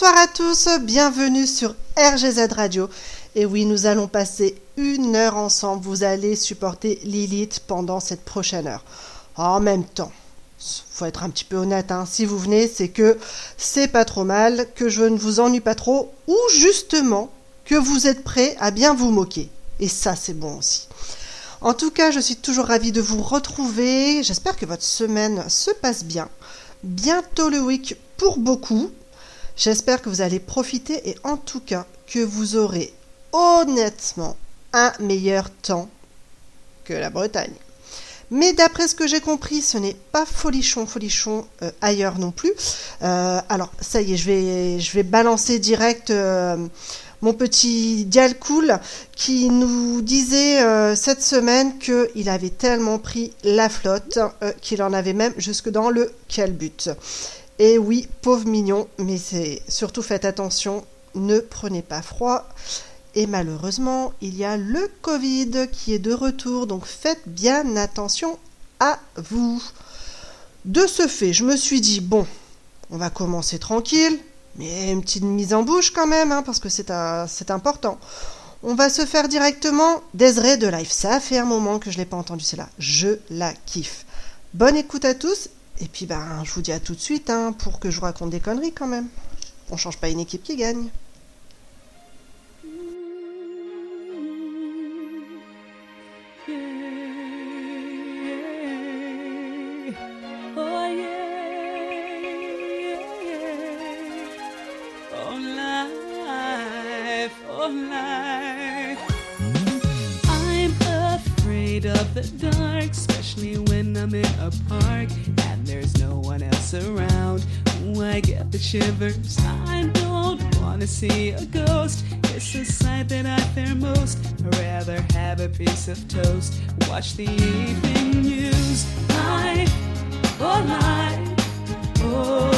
Bonsoir à tous, bienvenue sur RGZ Radio. Et oui, nous allons passer une heure ensemble. Vous allez supporter Lilith pendant cette prochaine heure. En même temps, faut être un petit peu honnête, hein. si vous venez, c'est que c'est pas trop mal, que je ne vous ennuie pas trop, ou justement que vous êtes prêts à bien vous moquer. Et ça, c'est bon aussi. En tout cas, je suis toujours ravie de vous retrouver. J'espère que votre semaine se passe bien. Bientôt le week pour beaucoup. J'espère que vous allez profiter et en tout cas que vous aurez honnêtement un meilleur temps que la Bretagne. Mais d'après ce que j'ai compris, ce n'est pas folichon, folichon euh, ailleurs non plus. Euh, alors, ça y est, je vais, balancer direct euh, mon petit Dial Cool qui nous disait cette semaine qu'il avait tellement pris la flotte qu'il en avait même jusque dans le quel but. Et oui, pauvre mignon, mais c'est surtout faites attention, ne prenez pas froid. Et malheureusement, il y a le Covid qui est de retour, donc faites bien attention à vous. De ce fait, je me suis dit, bon, on va commencer tranquille, mais une petite mise en bouche quand même, hein, parce que c'est c'est important. On va se faire directement Desiree de Life. Ça fait un moment que je l'ai pas entendu celle-là. Je la kiffe. Bonne écoute à tous. Et puis ben, je vous dis à tout de suite hein, pour que je vous raconte des conneries quand même. On change pas une équipe qui gagne. I'm in a park and there's no one else around. Ooh, I get the shivers. I don't wanna see a ghost. It's a sight that I fear most. I'd rather have a piece of toast. Watch the evening news. Life, oh life, oh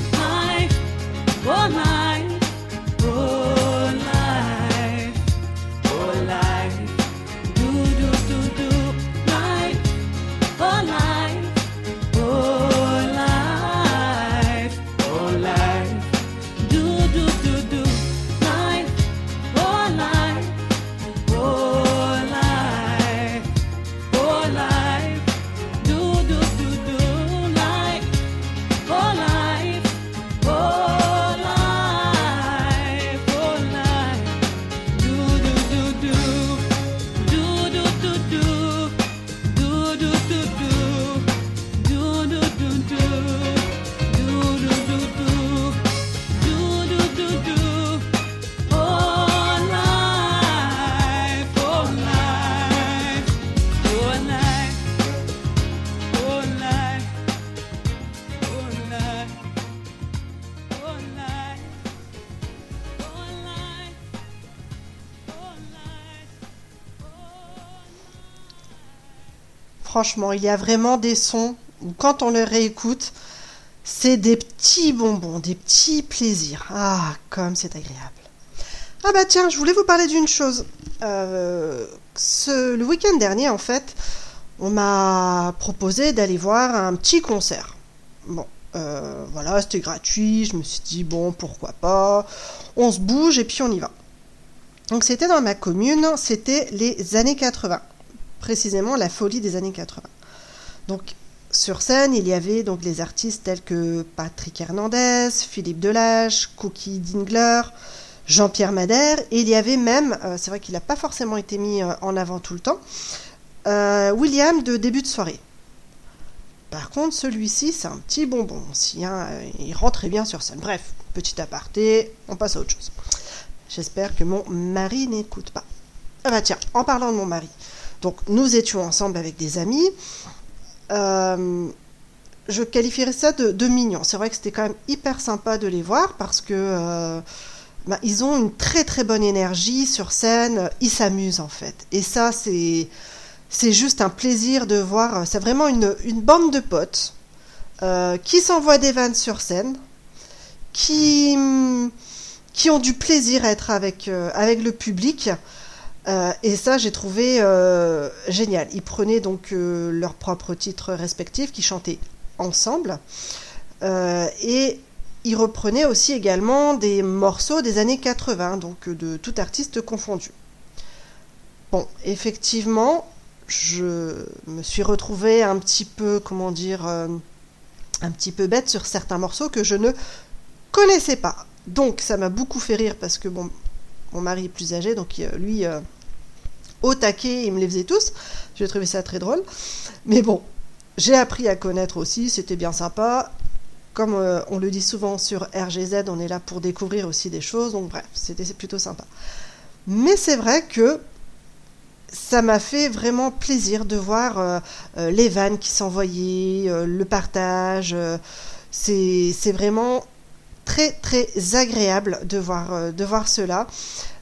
Franchement, il y a vraiment des sons où quand on les réécoute, c'est des petits bonbons, des petits plaisirs. Ah, comme c'est agréable. Ah bah tiens, je voulais vous parler d'une chose. Euh, ce, le week-end dernier, en fait, on m'a proposé d'aller voir un petit concert. Bon, euh, voilà, c'était gratuit. Je me suis dit, bon, pourquoi pas. On se bouge et puis on y va. Donc c'était dans ma commune, c'était les années 80 précisément la folie des années 80. Donc sur scène, il y avait donc les artistes tels que Patrick Hernandez, Philippe Delage, Cookie Dingler, Jean-Pierre Madère, et il y avait même, euh, c'est vrai qu'il n'a pas forcément été mis euh, en avant tout le temps, euh, William de début de soirée. Par contre, celui-ci, c'est un petit bonbon aussi, hein, il rentrait bien sur scène. Bref, petit aparté, on passe à autre chose. J'espère que mon mari n'écoute pas. Ah bah tiens, en parlant de mon mari, donc nous étions ensemble avec des amis. Euh, je qualifierais ça de, mignon. C'est vrai que c'était quand même hyper sympa de les voir parce que euh, bah, ils ont une très très bonne énergie sur scène. Ils s'amusent en fait. Et ça, c'est juste un plaisir de voir. C'est vraiment une, bande de potes euh, qui s'envoient des vannes sur scène, qui ont du plaisir à être avec le public. Euh, et ça, j'ai trouvé euh, génial. Ils prenaient donc euh, leurs propres titres respectifs, qui chantaient ensemble, et ils reprenaient aussi également des morceaux des années 80, donc de tout artiste confondu. Bon, effectivement, je me suis retrouvée un petit peu, comment dire, un petit peu bête sur certains morceaux que je ne connaissais pas. Donc, ça m'a beaucoup fait rire parce que bon, mon mari est plus âgé, donc euh, lui, euh, au taquet, il me les faisait tous. J'ai trouvé ça très drôle. Mais bon, j'ai appris à connaître aussi, c'était bien sympa. Comme euh, on le dit souvent sur RGZ, on est là pour découvrir aussi des choses, donc bref, c'était plutôt sympa. Mais c'est vrai que ça m'a fait vraiment plaisir de voir les vannes qui s'envoyaient, le partage. c'est vraiment très très agréable de voir, euh, cela.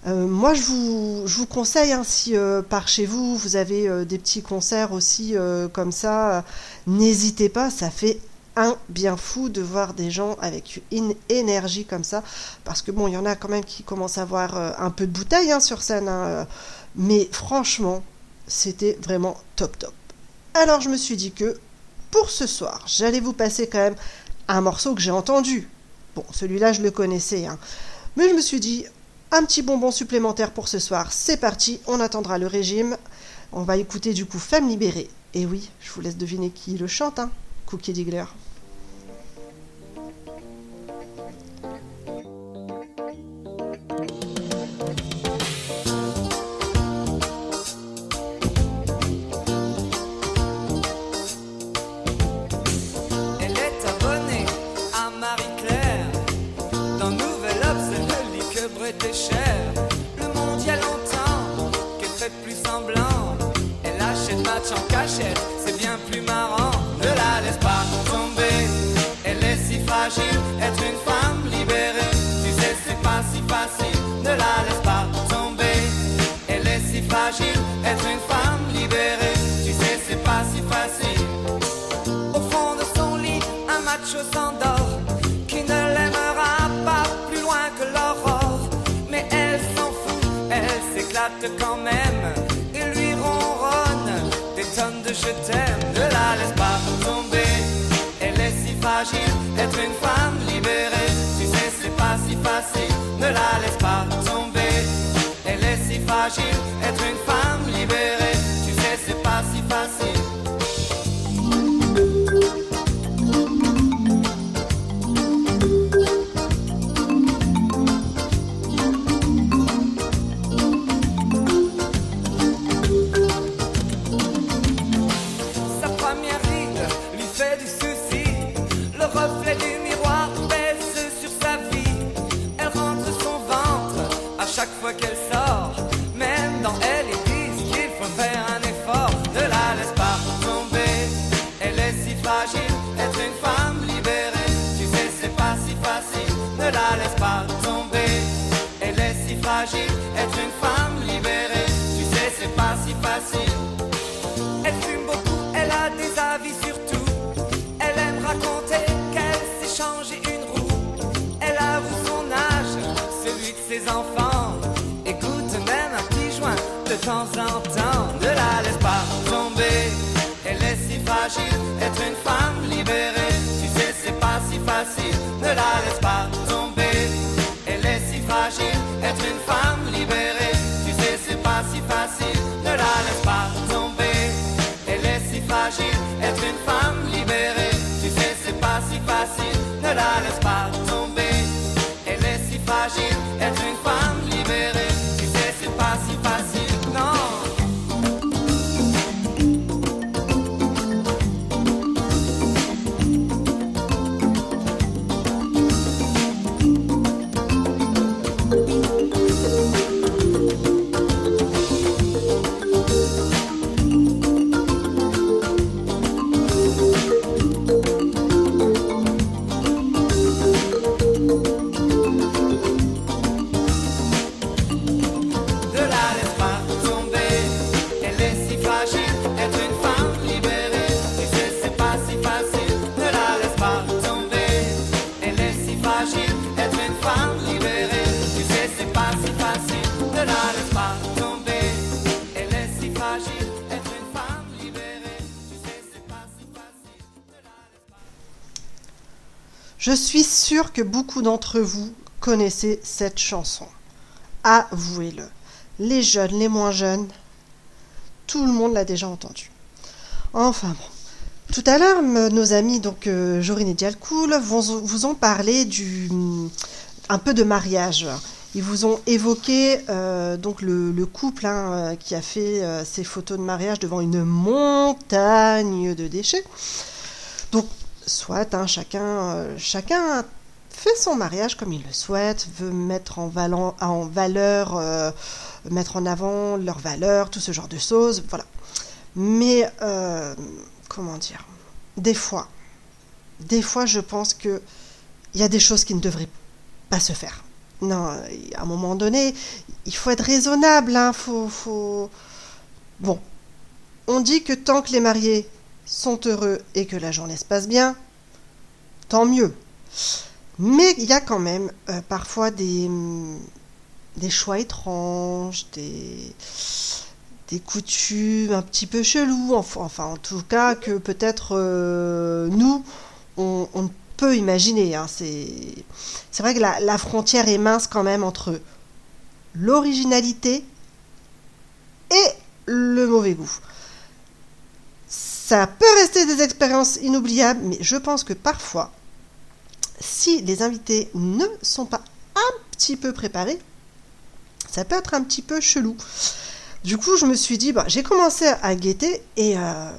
Euh, moi, je vous, conseille, hein, si euh, par chez vous, vous avez des petits concerts aussi comme ça, n'hésitez pas, ça fait un bien fou de voir des gens avec une énergie comme ça, parce que bon, il y en a quand même qui commencent à avoir un peu de bouteille hein, sur scène, hein, mais franchement, c'était vraiment top top. Alors, je me suis dit que pour ce soir, j'allais vous passer quand même un morceau que j'ai entendu. Bon, celui-là, je le connaissais, hein. mais je me suis dit, un petit bonbon supplémentaire pour ce soir. C'est parti, on attendra le régime. On va écouter du coup Femme libérée. Et oui, je vous laisse deviner qui le chante, hein. Cookie Diggler. Quand même. Et lui ronronne des tonnes de je t'aime. Ne la laisse pas tomber, elle est si fragile, être une femme libérée. Tu sais, c'est pas si facile, ne la laisse pas tomber. Elle est si fragile, être une femme Je suis sûre que beaucoup d'entre vous connaissez cette chanson. Avouez-le. Les jeunes, les moins jeunes, tout le monde l'a déjà entendue. Enfin bon. Tout à l'heure, nos amis, donc euh, Jorine et Dialcool, vont vous ont parlé du un peu de mariage. Ils vous ont évoqué euh, donc le, le couple hein, euh, qui a fait ses photos de mariage devant une montagne de déchets. Donc soit hein, chacun, euh, chacun fait son mariage comme il le souhaite, veut mettre en, valeur, euh, mettre en avant leurs valeurs, tout ce genre de choses, voilà. Mais euh, comment dire Des fois, des fois, je pense que il y a des choses qui ne devraient pas se faire. Non, à un moment donné, il faut être raisonnable. Hein, faut, faut... Bon, on dit que tant que les mariés sont heureux et que la journée se passe bien, tant mieux. Mais il y a quand même euh, parfois des, hum, des choix étranges, des, des coutumes un petit peu chelous, enfin, en tout cas que peut-être euh, nous, on, peut imaginer. hein. C'est vrai que la frontière est mince quand même entre l'originalité et le mauvais goût. Ça peut rester des expériences inoubliables, mais je pense que parfois, si les invités ne sont pas un petit peu préparés, ça peut être un petit peu chelou. Du coup, je me suis dit, bah, j'ai commencé à guetter et, euh,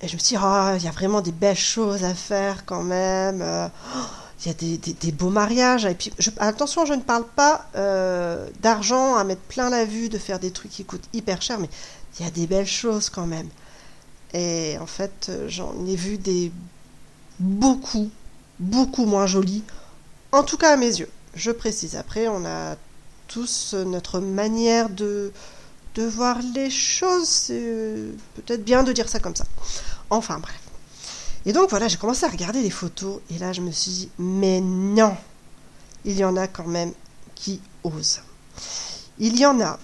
je me suis dit, oh, il y a vraiment des belles choses à faire quand même. euh, oh, il y a des, beaux mariages. Attention, je ne parle pas euh, d'argent à mettre plein la vue, de faire des trucs qui coûtent hyper cher, mais il y a des belles choses quand même. Et en fait, euh, j'en ai vu des beaucoup, beaucoup moins jolie, en tout cas à mes yeux. Je précise, après on a tous notre manière de, de voir les choses, c'est peut-être bien de dire ça comme ça. Enfin bref. Et donc voilà, j'ai commencé à regarder les photos et là je me suis dit, mais non, il y en a quand même qui osent. Il y en a,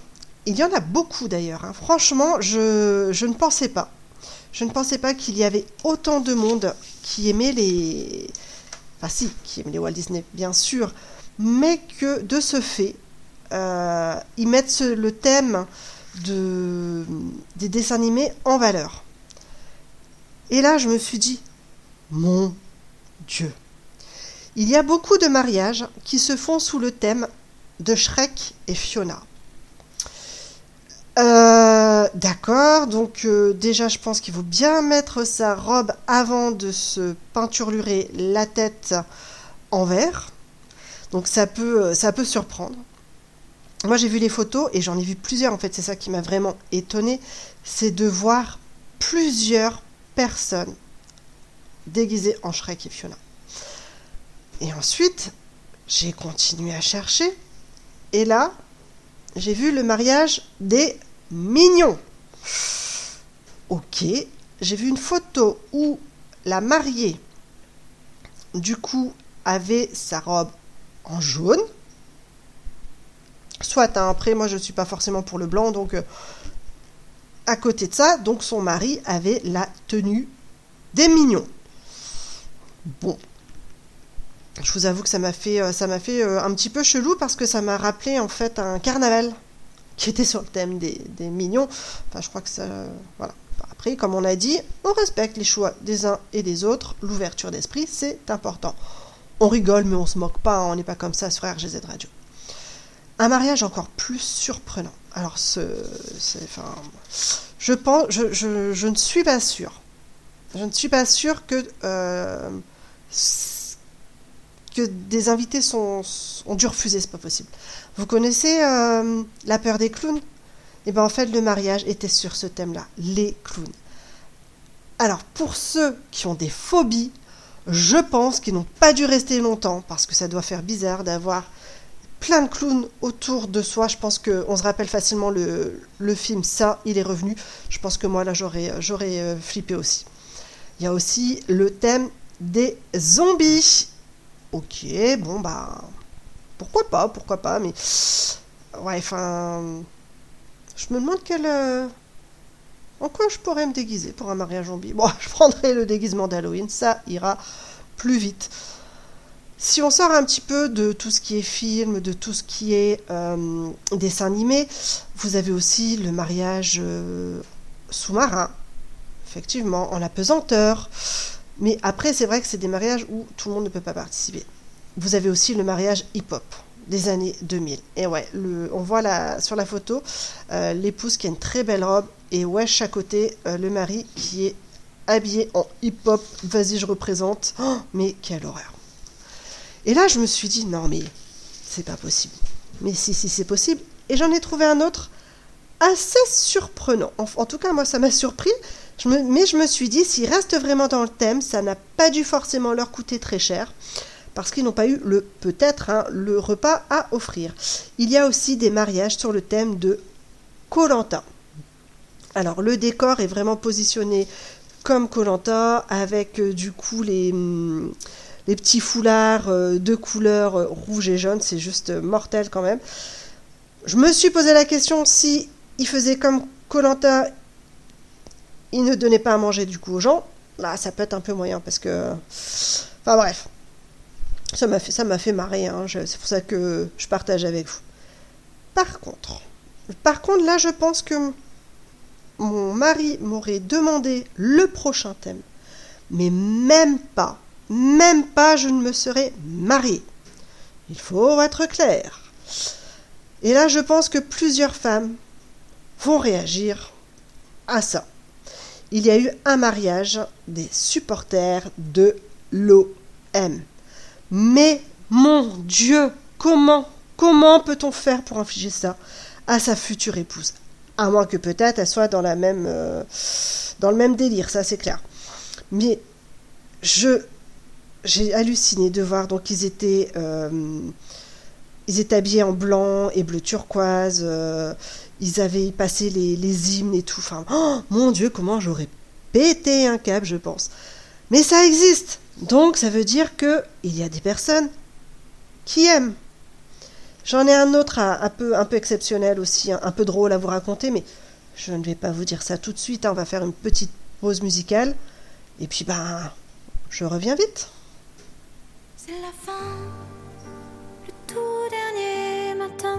il y en a beaucoup d'ailleurs. hein. Franchement, je, je ne pensais pas. Je ne pensais pas qu'il y avait autant de monde qui aimait les... Enfin si, qui aimait les Walt Disney, bien sûr, mais que de ce fait, euh, ils mettent le thème de, des dessins animés en valeur. Et là, je me suis dit, mon Dieu. Il y a beaucoup de mariages qui se font sous le thème de Shrek et Fiona. Euh, D'accord, donc euh, déjà je pense qu'il faut bien mettre sa robe avant de se peinturlurer la tête en vert. Donc ça peut, euh, ça peut surprendre. Moi j'ai vu les photos et j'en ai vu plusieurs en fait, c'est ça qui m'a vraiment étonné, c'est de voir plusieurs personnes déguisées en Shrek et Fiona. Et ensuite, j'ai continué à chercher et là, j'ai vu le mariage des mignons. Ok, j'ai vu une photo où la mariée, du coup, avait sa robe en jaune. Soit, hein, après, moi je ne suis pas forcément pour le blanc, donc euh, à côté de ça, donc son mari avait la tenue des mignons. Bon, je vous avoue que ça m'a fait, euh, ça m'a fait euh, un petit peu chelou parce que ça m'a rappelé en fait un carnaval qui était sur le thème des, mignons. Enfin, je crois que ça, voilà. Après, comme on a dit, on respecte les choix des uns et des autres. L'ouverture d'esprit, c'est important. On rigole, mais on se moque pas. hein, On n'est pas comme ça sur RGZ Radio. Un mariage encore plus surprenant. Alors, ce, je pense, je ne suis pas sûre. Je ne suis pas sûre que euh, que des invités sont, ont dû refuser, c'est pas possible. Vous connaissez euh, La peur des clowns? Et bien en fait, le mariage était sur ce thème-là, les clowns. Alors, pour ceux qui ont des phobies, je pense qu'ils n'ont pas dû rester longtemps, parce que ça doit faire bizarre d'avoir plein de clowns autour de soi. Je pense qu'on se rappelle facilement le, le film Ça, il est revenu. Je pense que moi, là, j'aurais, j'aurais euh, flippé aussi. Il y a aussi le thème des zombies. Ok, bon bah pourquoi pas, pourquoi pas, mais ouais, enfin, je me demande quel, euh, en quoi je pourrais me déguiser pour un mariage zombie. Bon, je prendrai le déguisement d'Halloween, ça ira plus vite. Si on sort un petit peu de tout ce qui est film, de tout ce qui est euh, dessin animé, vous avez aussi le mariage euh, sous-marin, effectivement, en apesanteur. Mais après, c'est vrai que c'est des mariages où tout le monde ne peut pas participer. Vous avez aussi le mariage hip-hop des années 2000. Et ouais, on voit sur la photo euh, l'épouse qui a une très belle robe et wesh à côté euh, le mari qui est habillé en hip-hop. Vas-y, je représente. Oh, mais quelle horreur. Et là, je me suis dit, non, mais c'est pas possible. Mais si, si, c'est possible. Et j'en ai trouvé un autre assez surprenant. En, tout cas, moi, ça m'a surpris. Mais je me suis dit, s'ils restent vraiment dans le thème, ça n'a pas dû forcément leur coûter très cher, parce qu'ils n'ont pas eu le peut-être hein, le repas à offrir. Il y a aussi des mariages sur le thème de Colanta. Alors le décor est vraiment positionné comme Colanta, avec euh, du coup les, hum, les petits foulards euh, de couleur euh, rouge et jaune, c'est juste mortel quand même. Je me suis posé la question si ils faisaient comme Colanta, il ne donnait pas à manger du coup aux gens. Là, ça peut être un peu moyen parce que. Enfin bref. Ça m'a fait, ça m'a fait marrer. hein. C'est pour ça que je partage avec vous. Par contre, par contre, là, je pense que mon mari m'aurait demandé le prochain thème. Mais même pas, même pas, je ne me serais mariée. Il faut être clair. Et là, je pense que plusieurs femmes vont réagir à ça. Il y a eu un mariage des supporters de l'OM. Mais mon Dieu, comment, comment peut-on faire pour infliger ça à sa future épouse? À moins que peut-être elle soit dans la même, euh, dans le même délire, ça c'est clair. Mais je, j'ai halluciné de voir donc ils étaient, euh, ils étaient habillés en blanc et bleu turquoise. Euh, ils avaient passé les, hymnes et tout. Enfin, oh, mon Dieu, comment j'aurais pété un câble, je pense. Mais ça existe. Donc ça veut dire que il y a des personnes qui aiment. J'en ai un autre un, peu, un peu exceptionnel aussi, un, un peu drôle à vous raconter, mais je ne vais pas vous dire ça tout de suite. hein. On va faire une petite pause musicale. Et puis, ben, je reviens vite. C'est la fin, le tout dernier matin,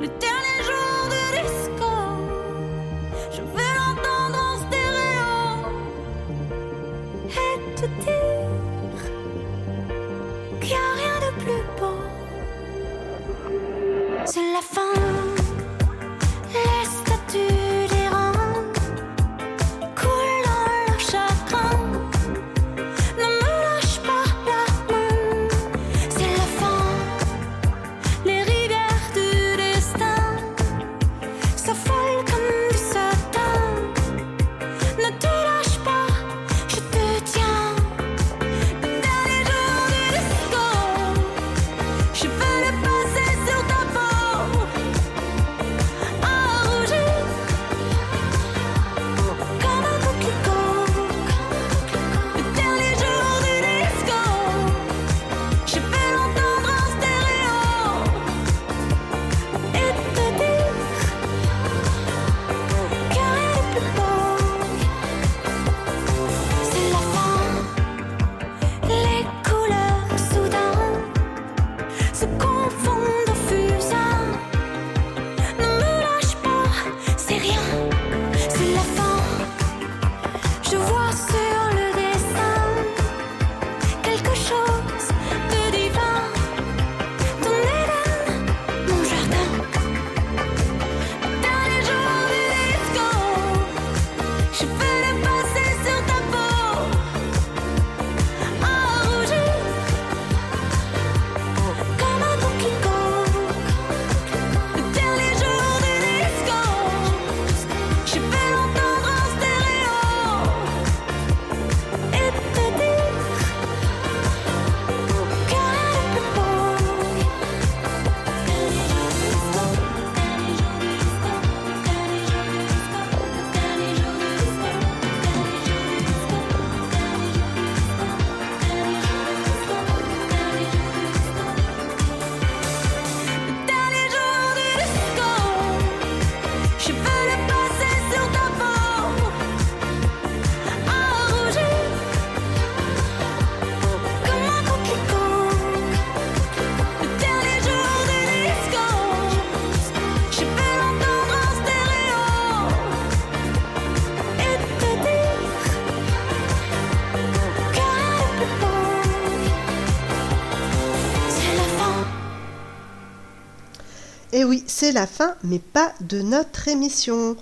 Le dernier jour du disco, je vais l'entendre en stéréo. Et te dire qu'il n'y a rien de plus beau. C'est la fin, c'est la fin, mais pas de notre émission.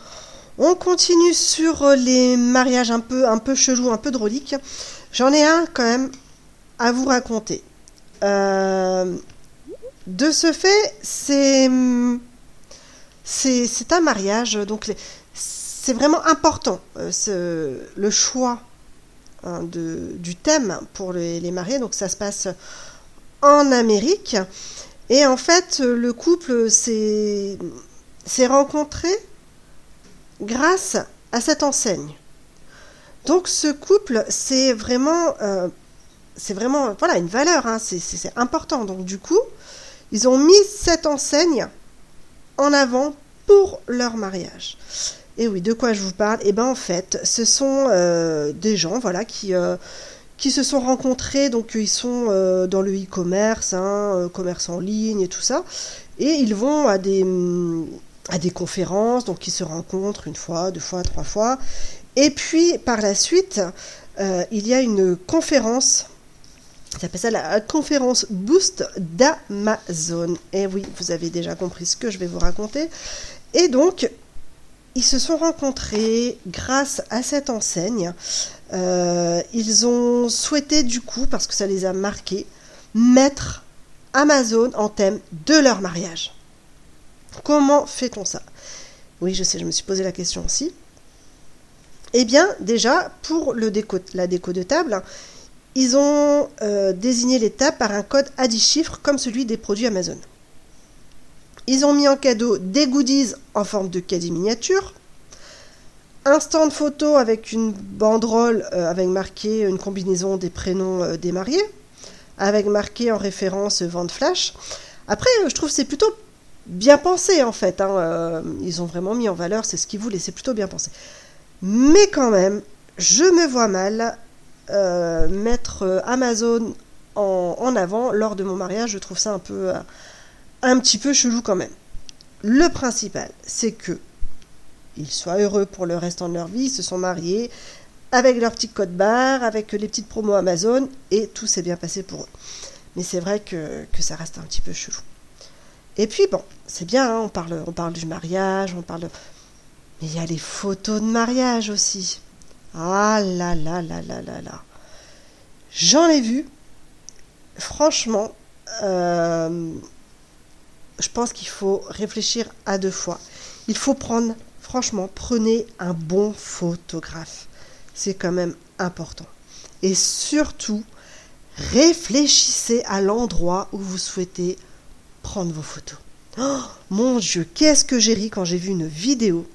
On continue sur euh, les mariages un peu, un peu chelous, un peu drôliques. J'en ai un quand même à vous raconter. Euh, de ce fait, c'est un mariage, donc c'est vraiment important euh, le choix hein, du thème pour les, les mariés. Donc ça se passe en Amérique. Et en fait, le couple s'est rencontré grâce à cette enseigne. Donc ce couple, c'est vraiment, euh, vraiment, voilà, une valeur, hein, c'est- important. Donc du coup, ils ont mis cette enseigne en avant pour leur mariage. Et oui, de quoi je vous parle? Eh ben en fait, ce sont euh, des gens, voilà, qui euh, qui se sont rencontrés, donc ils sont euh, dans le e-commerce, hein, euh, commerce en ligne et tout ça, et ils vont à des, hum, à des conférences, donc ils se rencontrent une fois, deux fois, trois fois, Et puis par la suite, euh, il y a une conférence, ça s'appelle ça la conférence Boost d'Amazon. Et oui, vous avez déjà compris ce que je vais vous raconter. Et donc, ils se sont rencontrés grâce à cette enseigne. Euh, ils ont souhaité du coup, parce que ça les a marqués, mettre Amazon en thème de leur mariage. Comment fait-on ça? Oui, je sais, je me suis posé la question aussi. Eh bien, déjà, pour la déco de table, ils ont euh, désigné les tables par un code à 10 chiffres comme celui des produits Amazon. Ils ont mis en cadeau des goodies en forme de caddie miniature, un stand photo avec une banderole euh, avec marqué une combinaison des prénoms euh, des mariés, avec marqué en référence vente flash. Après, je trouve c'est plutôt bien pensé en fait. Hein, ils ont vraiment mis en valeur, c'est ce qu'ils voulaient, c'est plutôt bien pensé. Mais quand même, je me vois mal euh, mettre euh, Amazon en, avant lors de mon mariage. Je trouve ça un peu, euh, un petit peu chelou quand même. Le principal, c'est que ils soient heureux pour le restant de leur vie, ils se sont mariés avec leur petit code barre, avec les petites promos Amazon, et tout s'est bien passé pour eux. Mais c'est vrai que, ça reste un petit peu chelou. Et puis bon, c'est bien, hein, on, parle, on parle du mariage, on parle mais il y a les photos de mariage aussi. Ah là là là là là là. J'en ai vu. Franchement, euh, je pense qu'il faut réfléchir à deux fois. Il faut prendre, franchement, prenez un bon photographe. C'est quand même important. Et surtout, réfléchissez à l'endroit où vous souhaitez prendre vos photos. Oh, mon Dieu, qu'est-ce que j'ai ri quand j'ai vu une vidéo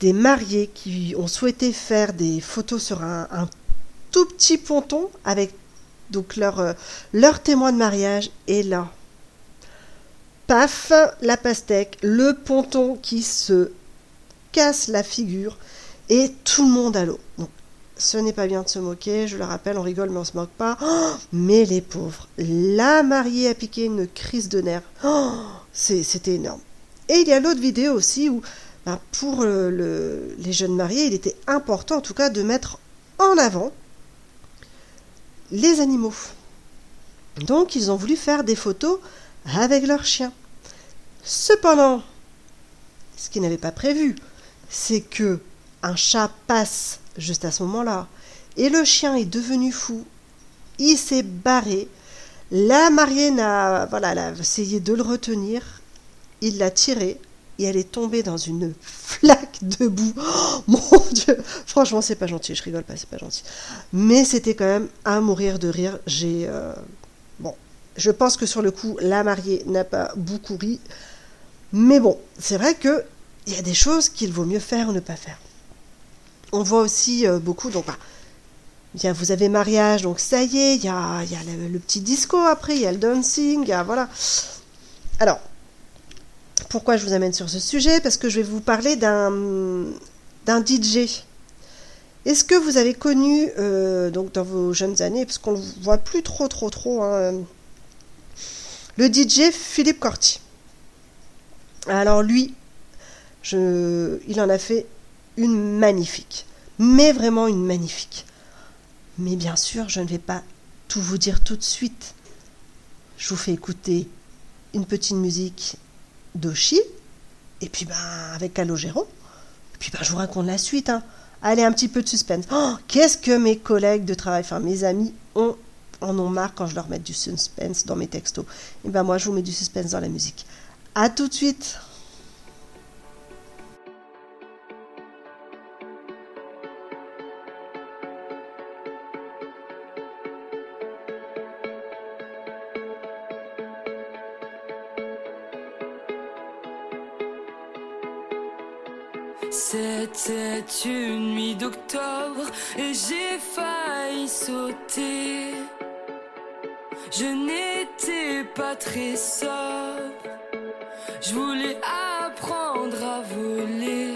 des mariés qui ont souhaité faire des photos sur un, tout petit ponton avec donc leur, euh, leur témoin de mariage et là, paf, la pastèque, le ponton qui se casse la figure et tout le monde à l'eau. Donc, ce n'est pas bien de se moquer, je le rappelle, on rigole mais on se moque pas. Oh, mais les pauvres, la mariée a piqué une crise de nerfs. Oh, c'était énorme. Et il y a l'autre vidéo aussi où ben, pour euh, les jeunes mariés, il était important en tout cas de mettre en avant les animaux. Donc ils ont voulu faire des photos avec leurs chiens. Cependant, ce qu'ils n'avaient pas prévu, c'est que un chat passe juste à ce moment-là et le chien est devenu fou. Il s'est barré. La mariée n'a voilà, a essayé de le retenir. Il l'a tiré et elle est tombée dans une flaque de boue. Oh, mon Dieu Franchement, c'est pas gentil, je rigole pas, c'est pas gentil. Mais c'était quand même à mourir de rire. J'ai. Euh, je pense que sur le coup, la mariée n'a pas beaucoup ri. Mais bon, c'est vrai que il y a des choses qu'il vaut mieux faire ou ne pas faire. On voit aussi euh, beaucoup, donc bah, vous avez mariage, donc ça y est, il y a, le, petit disco après, il y a le dancing, voilà. Alors, pourquoi je vous amène sur ce sujet? Parce que je vais vous parler d'un DJ. Est-ce que vous avez connu, euh, donc dans vos jeunes années, parce qu'on ne voit plus trop, trop, trop, hein, le DJ Philippe Corti Alors lui, il en a fait une magnifique, mais vraiment une magnifique. Mais bien sûr, je ne vais pas tout vous dire tout de suite. Je vous fais écouter une petite musique Doshi, et puis ben, avec Calogero. Et puis ben, je vous raconte la suite. Hein. Allez, un petit peu de suspense. Oh, qu'est-ce que mes collègues de travail, enfin mes amis, ont, en ont marre quand je leur mets du suspense dans mes textos. Et ben moi, je vous mets du suspense dans la musique. À tout de suite C'était une nuit d'octobre et j'ai failli sauter. Je n'étais pas très sobre. Je voulais apprendre à voler.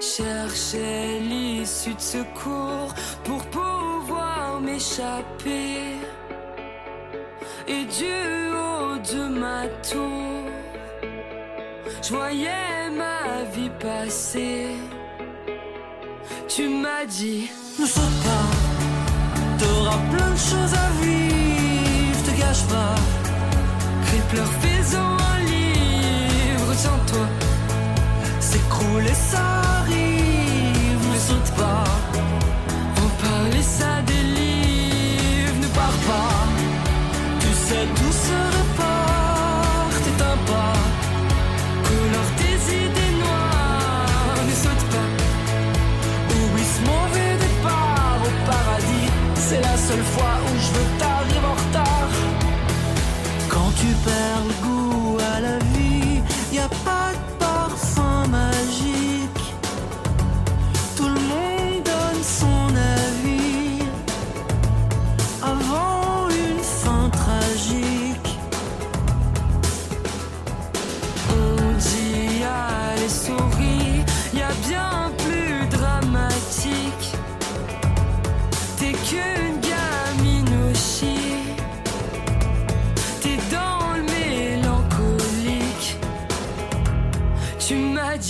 Cherchais l'issue de secours pour pouvoir m'échapper. Et du haut de ma tour je voyais ma vie passer. Tu m'as dit, ne saute pas, t'auras plein de choses à vivre, te gâche pas. Crippler, faisant un livre, tiens-toi. S'écrouler, ça arrive, ne saute pas. En parler, ça délivre, ne pars pas. Tu sais, tout se la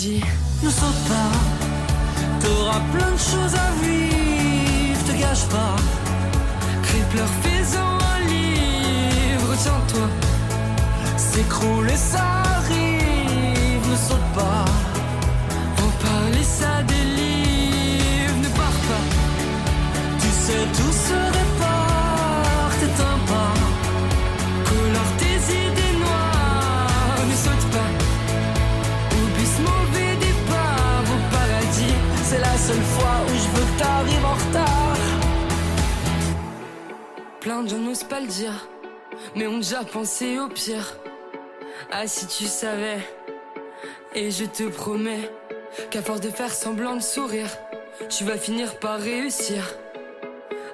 dit, Ne saute pas, t'auras plein de choses à vivre, te gâche pas. Crippler, faisant un livre, tiens-toi. S'écrouler, ça déjà pensé au pire. Ah, si tu savais, et je te promets qu'à force de faire semblant de sourire, tu vas finir par réussir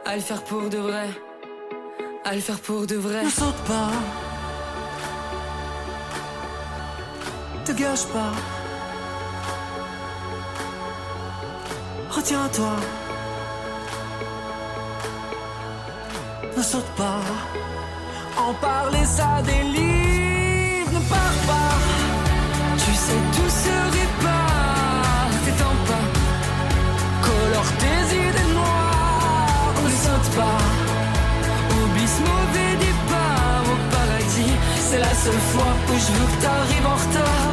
à le faire pour de vrai. À le faire pour de vrai. Ne saute pas, te gâche pas. Retiens-toi, ne saute pas. En parler, ça délivre, ne pars pas. Tu sais, tout se répare, t'étends pas. Colore tes idées noires, ne saute pas. Oublie ce mauvais départ au paradis. C'est la seule fois où je veux que t'arrives en retard.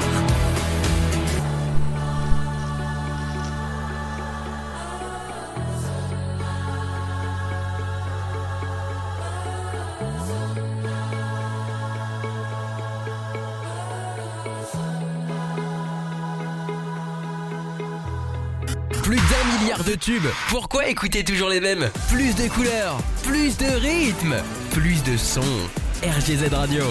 Pourquoi écouter toujours les mêmes? Plus de couleurs, plus de rythmes, plus de sons. RGZ Radio.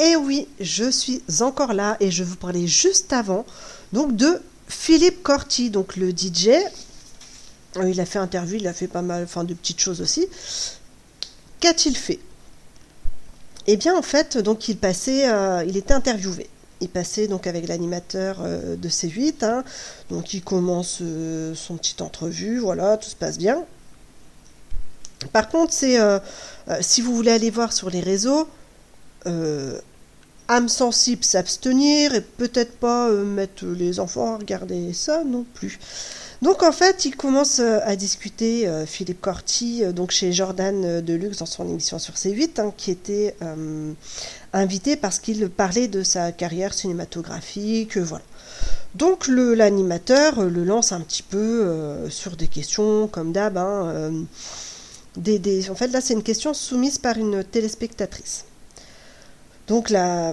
Et oui, je suis encore là et je vous parlais juste avant donc de Philippe Corti, donc le DJ. Euh, Il a fait interview, il a fait pas mal, enfin de petites choses aussi. Qu'a-t-il fait? Eh bien, en fait, donc il passait, euh, il était interviewé. Passait donc avec l'animateur euh, de C8. hein. Donc il commence euh, son petite entrevue, voilà, tout se passe bien. Par contre, c'est euh, si vous voulez aller voir sur les réseaux, âme sensible s'abstenir et peut-être pas mettre les enfants à regarder ça non plus. Donc en fait, il commence à discuter Philippe Corti donc chez Jordan Deluxe dans son émission sur C8 hein, qui était invité parce qu'il parlait de sa carrière cinématographique, euh, voilà. Donc l'animateur euh, le lance un petit peu euh, sur des questions comme d'hab. hein, des, des- en fait, là, c'est une question soumise par une téléspectatrice. Donc la,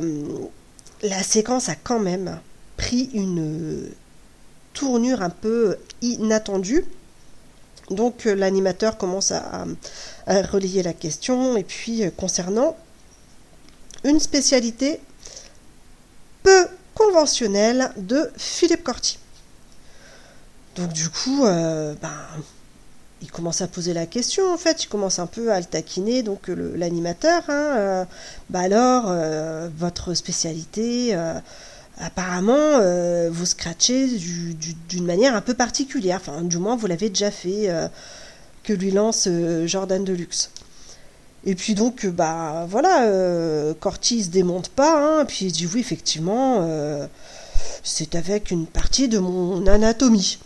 la séquence a quand même pris une tournure un peu inattendue. Donc l'animateur commence à, relayer la question et puis concernant une spécialité peu conventionnelle de Philippe Corti. Donc du coup, euh, ben, il commence à poser la question en fait, il commence un peu à le taquiner, donc l'animateur, hein, euh, bah alors, euh, votre spécialité, apparemment, vous scratchez du- du- d'une manière un peu particulière, enfin du moins vous l'avez déjà fait, que lui lance Jordan Deluxe. Et puis donc, euh, bah voilà, euh, Corty se démonte pas, hein, puis il dit oui, effectivement, euh, c'est avec une partie de mon anatomie.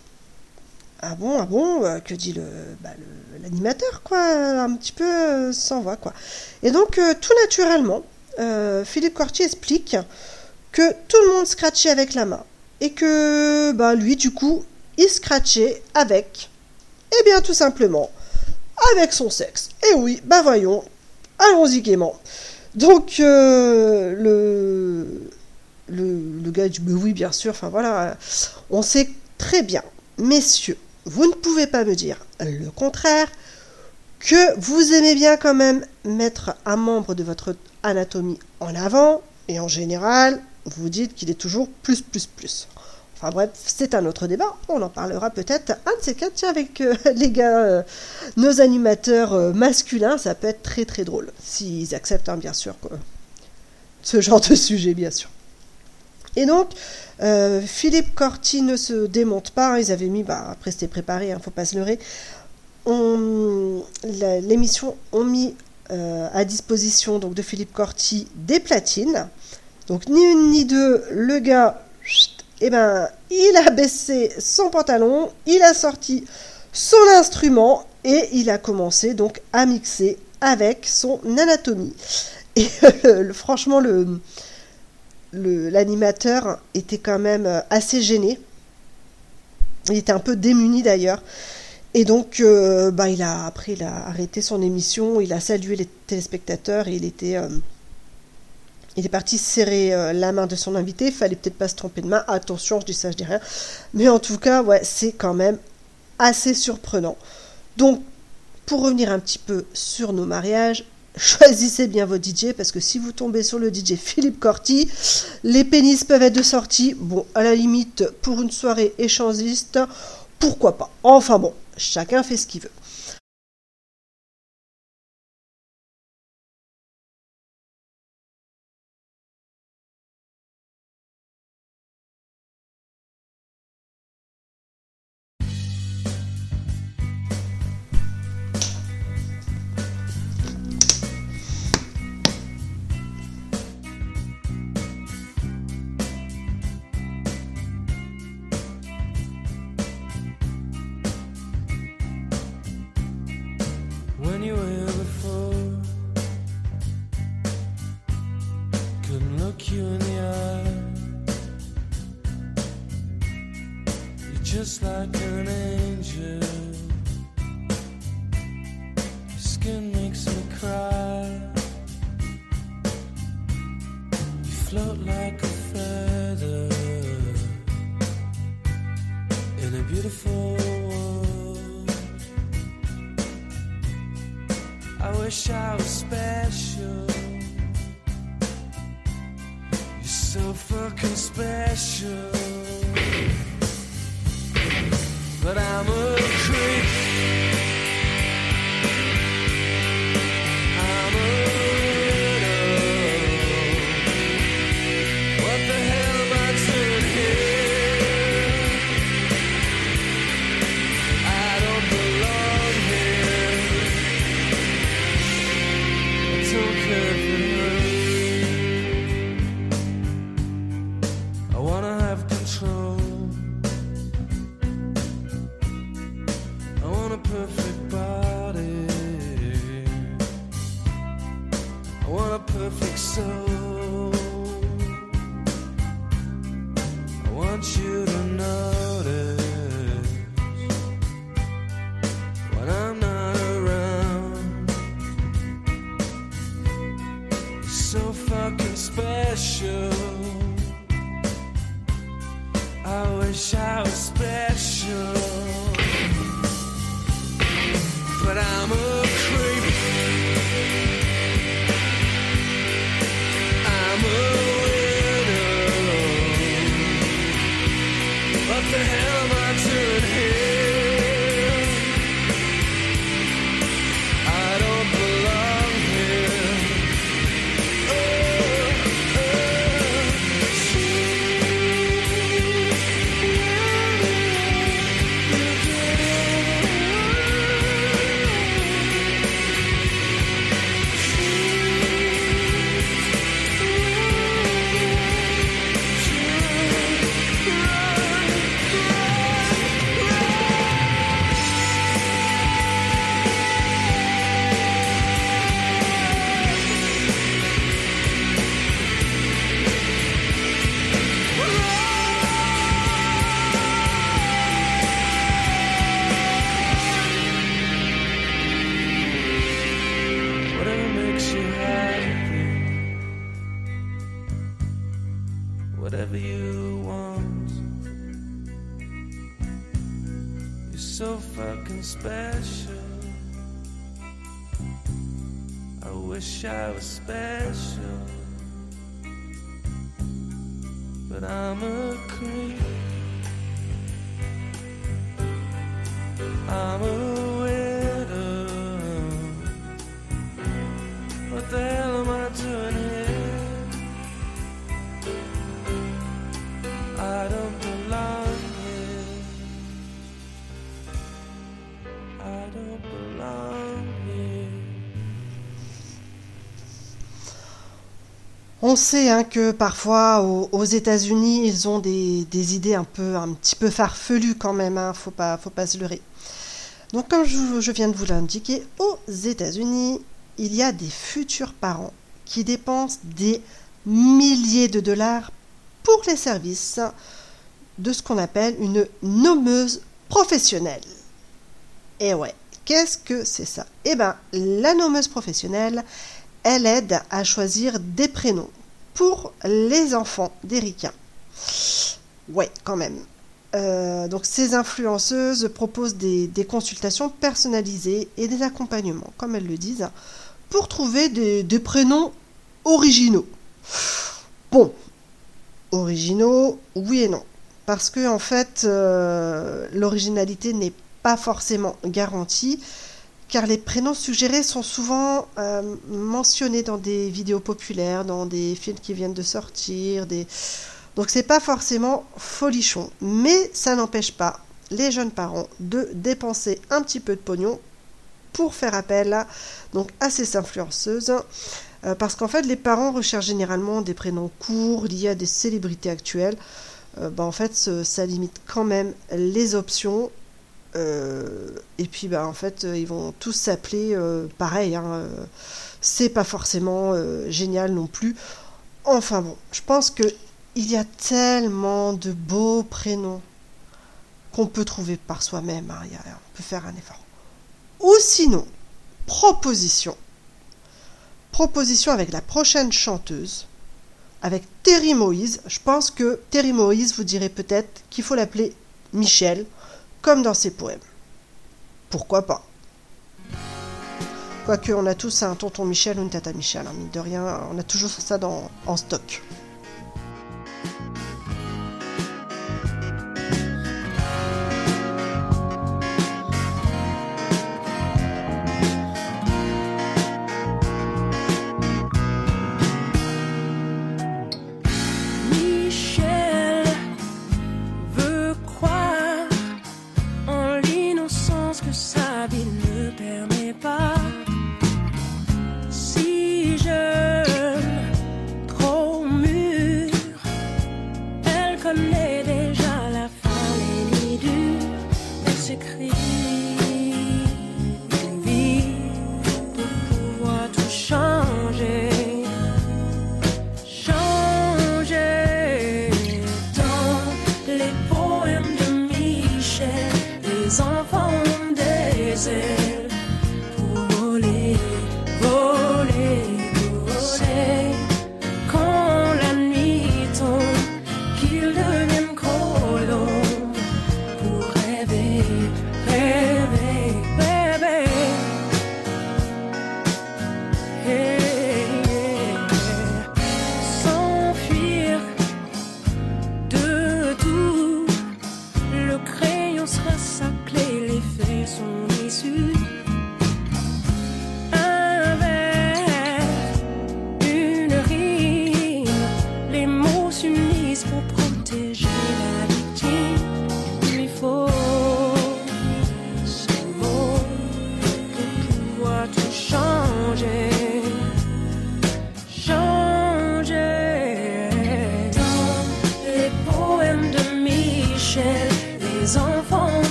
Ah bon, ah bon, euh, que dit le bah, le- l'animateur, quoi, un petit peu sans voix, quoi. Et donc, tout naturellement, Philippe Corty explique que tout le monde scratchait avec la main. Et que, bah lui, du coup, il scratchait avec, eh bien, tout simplement, avec son sexe. Et oui, bah voyons, allons-y gaiement. Donc, euh, le, le, gars dit, mais oui, bien sûr, enfin voilà, on sait très bien, messieurs, vous ne pouvez pas me dire le contraire, que vous aimez bien quand même mettre un membre de votre anatomie en avant, et en général, vous dites qu'il est toujours plus, plus, plus. Enfin bref, c'est un autre débat. On en parlera peut-être un de ces quatre, tiens, avec euh, les gars, euh, nos animateurs euh, masculins. Ça peut être très très drôle. S'ils acceptent, hein, bien sûr, ce genre de sujet, bien sûr. Et donc, Philippe Corti ne se démonte pas. hein. Ils avaient mis, bah, après c'était préparé, hein, faut pas se leurrer. L'émission ont mis à disposition donc de Philippe Corti des platines. Donc ni une ni deux, le gars, eh ben, il a baissé son pantalon, il a sorti son instrument et il a commencé donc à mixer avec son anatomie. Et euh, franchement, le l'animateur était quand même assez gêné. Il était un peu démuni d'ailleurs. Et donc, euh, bah, il a, après, il a arrêté son émission, il a salué les téléspectateurs et il était, euh, il est parti serrer euh, la main de son invité. Fallait peut-être pas se tromper de main. Attention, je dis ça, je dis rien. Mais en tout cas, ouais, c'est quand même assez surprenant. Donc, pour revenir un petit peu sur nos mariages, choisissez bien vos DJ parce que si vous tombez sur le DJ Philippe Corti, les pénis peuvent être de sortie. Bon, à la limite, pour une soirée échangiste, pourquoi pas. Enfin bon, chacun fait ce qu'il veut. A perfect soul. I want you to notice when I'm not around. So fucking special. I wish I was special. But I'm a I'm a widow. What the hell am I doing here? I don't belong here. I don't belong here. On sait hein, que parfois aux, aux États-Unis, ils ont des, des idées un peu, un petit peu farfelues quand même. Hein, faut pas, faut pas se leurrer. Donc, comme je, viens de vous l'indiquer, aux États-Unis, il y a des futurs parents qui dépensent des milliers de dollars pour les services de ce qu'on appelle une nommeuse professionnelle. Et ouais, qu'est-ce que c'est ça? Eh bien, la nommeuse professionnelle, elle aide à choisir des prénoms pour les enfants d'Erika. Ouais, quand même. Euh, donc ces influenceuses proposent des, consultations personnalisées et des accompagnements, comme elles le disent, pour trouver des, des prénoms originaux. Bon, originaux, oui et non. Parce que en fait, euh, l'originalité n'est pas forcément garantie, car les prénoms suggérés sont souvent euh, mentionnés dans des vidéos populaires, dans des films qui viennent de sortir, des... donc c'est pas forcément folichon, mais ça n'empêche pas les jeunes parents de dépenser un petit peu de pognon pour faire appel à, donc, à ces influenceuses. Euh, parce qu'en fait, les parents recherchent généralement des prénoms courts liés à des célébrités actuelles. Euh, bah, en fait, ça limite quand même les options. Euh, et puis, bah, en fait, ils vont tous s'appeler pareil. hein, c'est pas forcément génial non plus. Enfin bon, je pense que il y a tellement de beaux prénoms qu'on peut trouver par soi-même. hein, on peut faire un effort. Ou sinon, proposition. Proposition avec la prochaine chanteuse, avec Terry Moïse. Je pense que Terry Moïse vous dirait peut-être qu'il faut l'appeler Michel, comme dans ses poèmes. Pourquoi pas? Quoique, on a tous un tonton Michel ou une tata Michel, hein, mine de rien, on a toujours ça dans, en stock.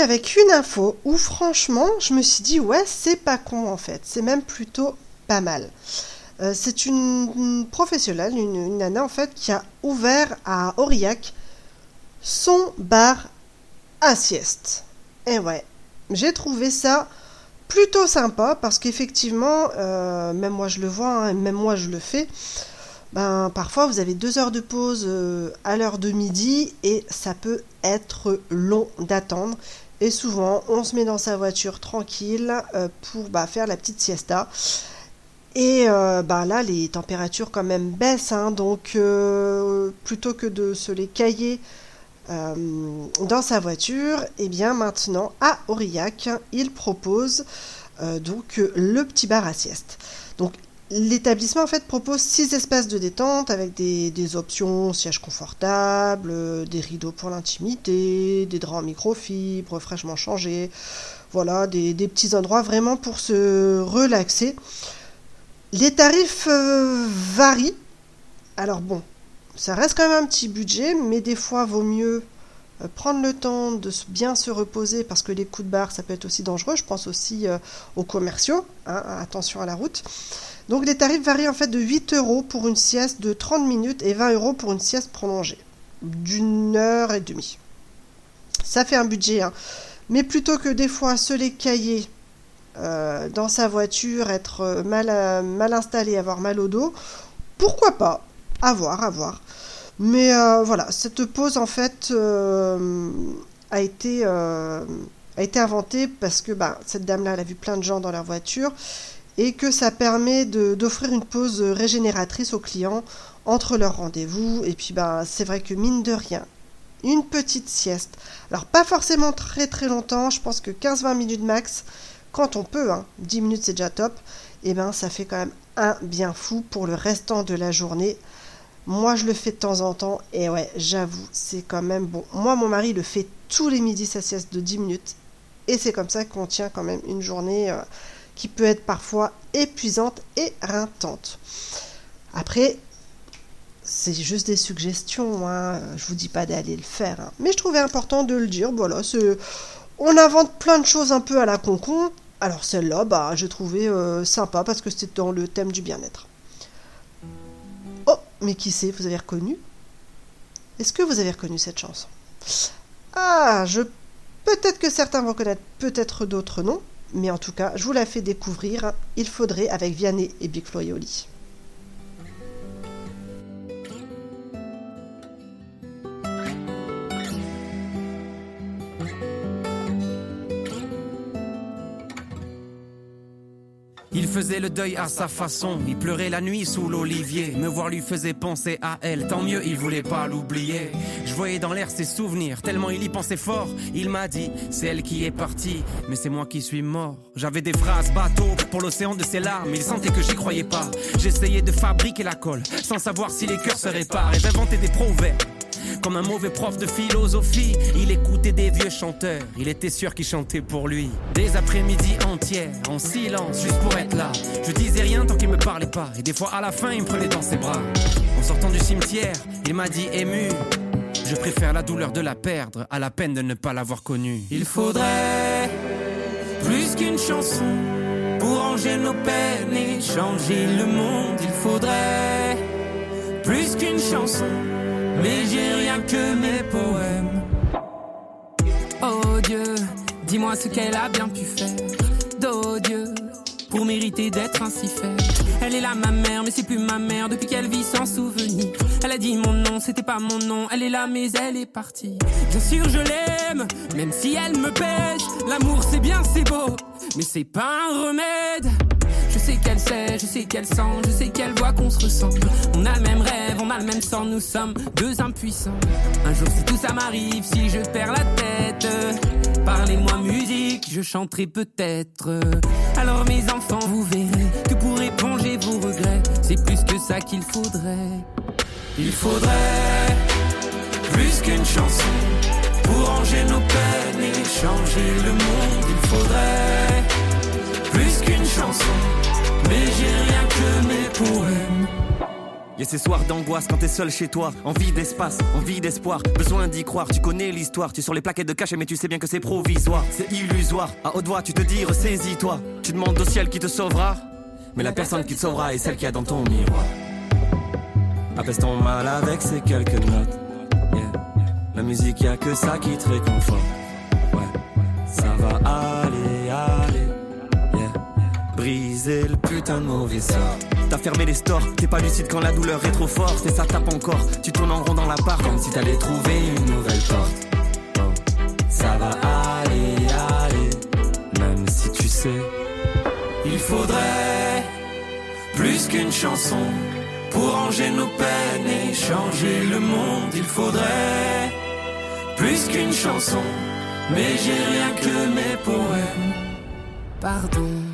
Avec une info où franchement je me suis dit ouais c'est pas con en fait, c'est même plutôt pas mal. Euh, c'est une, une professionnelle, une, une nana en fait qui a ouvert à Aurillac son bar à sieste. Et ouais, j'ai trouvé ça plutôt sympa parce qu'effectivement, euh, même moi je le vois, hein, même moi je le fais. Ben, parfois vous avez deux heures de pause euh, à l'heure de midi et ça peut être long d'attendre. Et souvent, on se met dans sa voiture tranquille euh, pour bah, faire la petite siesta. Et euh, bah, là, les températures quand même baissent, hein, donc euh, plutôt que de se les cailler dans sa voiture, et bien maintenant à Aurillac, il propose donc le petit bar à sieste. L'établissement en fait propose six espaces de détente avec des, options sièges confortables, euh, des rideaux pour l'intimité, des draps en microfibre fraîchement changés, voilà des, des petits endroits vraiment pour se relaxer. Les tarifs euh, varient. Alors bon, ça reste quand même un petit budget, mais des fois vaut mieux euh, prendre le temps de bien se reposer parce que les coups de barre ça peut être aussi dangereux. Je pense aussi euh, aux commerciaux, hein, attention à la route. Donc les tarifs varient en fait de 8 euros pour une sieste de 30 minutes et 20 euros pour une sieste prolongée d'une heure et demie. Ça fait un budget, hein. mais plutôt que des fois se les cailler euh, dans sa voiture, être mal, mal installé, avoir mal au dos, pourquoi pas À voir, à voir. Mais euh, voilà, cette pause en fait euh, a été euh, a été inventée parce que bah, cette dame-là, a vu plein de gens dans leur voiture et que ça permet d'offrir une pause régénératrice aux clients entre leurs rendez-vous. Et puis bah, c'est vrai que mine de rien, une petite sieste, alors pas forcément très très longtemps, je pense que 15-20 minutes max, quand on peut, hein, 10 minutes c'est déjà top, et ben ça fait quand même un bien fou pour le restant de la journée. Moi, je le fais de temps en temps, et ouais, j'avoue, c'est quand même bon. Moi, mon mari le fait tous les midis, sa sieste de 10 minutes, et c'est comme ça qu'on tient quand même une journée euh, qui peut être parfois épuisante et rintante. Après, c'est juste des suggestions, hein. je vous dis pas d'aller le faire, hein. mais je trouvais important de le dire. Voilà, on invente plein de choses un peu à la concon. Alors celle-là, bah, j'ai trouvé euh, sympa parce que c'était dans le thème du bien-être. Mais qui c'est Vous avez reconnu Est-ce que vous avez reconnu cette chanson Ah, je peut-être que certains vont connaître, peut-être d'autres non, mais en tout cas, je vous la fais découvrir. Il faudrait avec Vianney et Big Flo et Oli. Il faisait le deuil à sa façon, il pleurait la nuit sous l'olivier. Me voir lui faisait penser à elle, tant mieux il voulait pas l'oublier. Je voyais dans l'air ses souvenirs, tellement il y pensait fort. Il m'a dit, c'est elle qui est partie, mais c'est moi qui suis mort. J'avais des phrases bateau pour l'océan de ses larmes, il sentait que j'y croyais pas. J'essayais de fabriquer la colle, sans savoir si les cœurs se réparent. Et j'inventais des proverbes. Comme un mauvais prof de philosophie, il écoutait des vieux chanteurs. Il était sûr qu'ils chantaient pour lui. Des après-midi entières, en silence, juste pour être là. Je disais rien tant qu'il me parlait pas. Et des fois, à la fin, il me prenait dans ses bras. En sortant du cimetière, il m'a dit ému. Je préfère la douleur de la perdre à la peine de ne pas l'avoir connue. Il faudrait plus qu'une chanson pour ranger nos peines et changer le monde. Il faudrait plus qu'une chanson, mais j'ai rien que mes poèmes. Oh Dieu, Dis-moi ce qu'elle a bien pu faire d'odieux pour mériter d'être ainsi faite. Elle est là ma mère, mais c'est plus ma mère depuis qu'elle vit sans souvenir. Elle a dit mon nom, c'était pas mon nom. Elle est là, mais elle est partie. Bien sûr, je l'aime, même si elle me pèse. L'amour, c'est bien, c'est beau, mais c'est pas un remède. Je sais qu'elle sait, je sais qu'elle sent, je sais qu'elle voit qu'on se ressemble. On a le même rêve, on a le même sang, nous sommes deux impuissants. Un jour, si tout ça m'arrive, si je perds la tête, parlez-moi musique, je chanterai peut-être. Alors mes enfants, vous verrez que pour éponger vos regrets, c'est plus que ça qu'il faudrait. Il faudrait plus qu'une chanson pour ranger nos peines et changer le monde. Il faudrait plus chanson, mais j'ai rien que mes poèmes. Y a ces soirs d'angoisse quand t'es seul chez toi, envie d'espace, envie d'espoir, besoin d'y croire, tu connais l'histoire, tu es sur les plaquettes de cachet mais tu sais bien que c'est provisoire, c'est illusoire, à haute voix tu te dis ressaisis-toi, tu demandes au ciel qui te sauvera, mais la personne qui te sauvera est celle qu'il y a dans ton miroir. Apaise ton mal avec ces quelques notes, la musique y a que ça qui te réconforte, ouais, ça va aller. Briser le putain mauvais sort. T'as fermé les stores, t'es pas lucide quand la douleur est trop forte et ça tape encore. Tu tournes en rond dans la part comme si t'allais trouver une nouvelle porte. Oh, ça va aller, aller, même si tu sais. Il faudrait plus qu'une chanson pour ranger nos peines et changer le monde. Il faudrait plus qu'une chanson, mais j'ai rien que mes poèmes. Pardon.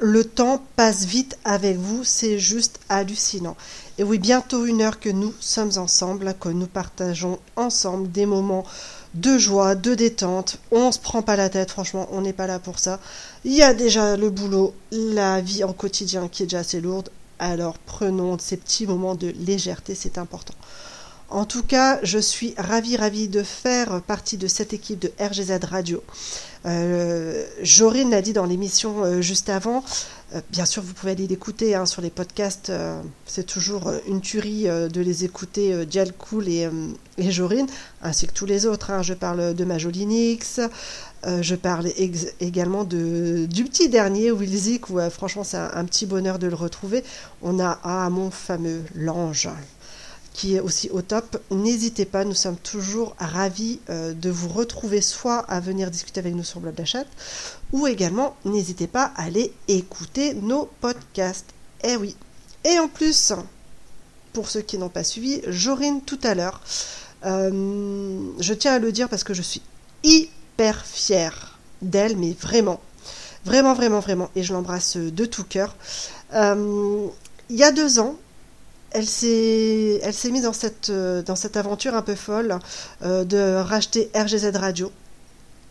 Le temps passe vite avec vous, c'est juste hallucinant. Et oui, bientôt une heure que nous sommes ensemble, que nous partageons ensemble des moments de joie, de détente. On se prend pas la tête, franchement, on n'est pas là pour ça. Il y a déjà le boulot, la vie en quotidien qui est déjà assez lourde. Alors prenons ces petits moments de légèreté, c'est important. En tout cas, je suis ravie, ravie de faire partie de cette équipe de RGZ Radio. Euh, Jorine l'a dit dans l'émission euh, juste avant. Euh, bien sûr, vous pouvez aller l'écouter hein, sur les podcasts. euh, c'est toujours une tuerie de les écouter, Dial Cool et, Jorine, ainsi que tous les autres. hein. Je parle de Majolinix. Je parle également de, du petit dernier, Wilzik, où franchement c'est un, un petit bonheur de le retrouver. On a ah, mon fameux Lange qui est aussi au top. N'hésitez pas, nous sommes toujours ravis euh, de vous retrouver soit à venir discuter avec nous sur Blab Chat, ou également n'hésitez pas à aller écouter nos podcasts. Eh oui. Et en plus, pour ceux qui n'ont pas suivi, Jorine tout à l'heure, euh, je tiens à le dire parce que je suis hyper fière d'elle, mais vraiment. Vraiment, vraiment, vraiment. Et je l'embrasse de tout cœur. Euh, il y a deux ans, elle s'est, mise dans cette, euh, dans cette aventure un peu folle euh, de racheter RGZ Radio.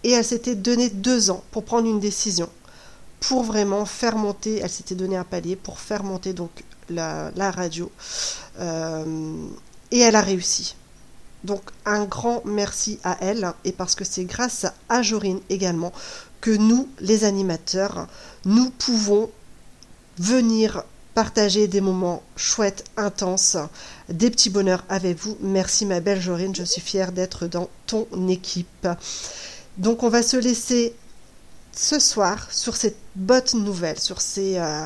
Et elle s'était donné deux ans pour prendre une décision, pour vraiment faire monter, elle s'était donné un palier pour faire monter donc la, la radio. Euh, et elle a réussi. Donc un grand merci à elle, et parce que c'est grâce à Jorine également que nous, les animateurs, nous pouvons venir partager des moments chouettes, intenses, des petits bonheurs avec vous. Merci ma belle Jorine, je suis fière d'être dans ton équipe. Donc on va se laisser ce soir sur cette bonne nouvelle, sur ces, euh,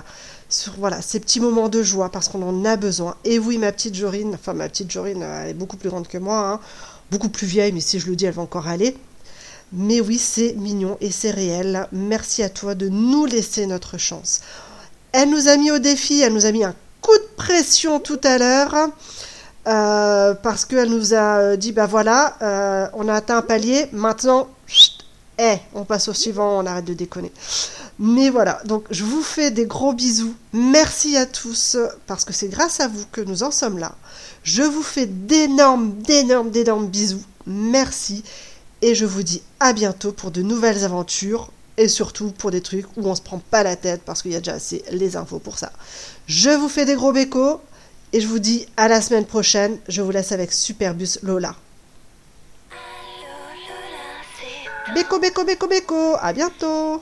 sur voilà, ces petits moments de joie parce qu'on en a besoin. Et oui, ma petite Jorine, enfin ma petite Jorine, euh, elle est beaucoup plus grande que moi, hein, beaucoup plus vieille, mais si je le dis, elle va encore aller. Mais oui, c'est mignon et c'est réel. Merci à toi de nous laisser notre chance. Elle nous a mis au défi, elle nous a mis un coup de pression tout à l'heure. euh, parce qu'elle nous a dit, bah voilà, euh, on a atteint un palier, maintenant, chut, Eh, on passe au suivant, on arrête de déconner. Mais voilà, donc je vous fais des gros bisous. Merci à tous, parce que c'est grâce à vous que nous en sommes là. Je vous fais d'énormes, d'énormes, d'énormes bisous. Merci. Et je vous dis à bientôt pour de nouvelles aventures et surtout pour des trucs où on se prend pas la tête parce qu'il y a déjà assez les infos pour ça. Je vous fais des gros bécos et je vous dis à la semaine prochaine. Je vous laisse avec Superbus Lola. Béco, béco, béco, béco. À bientôt.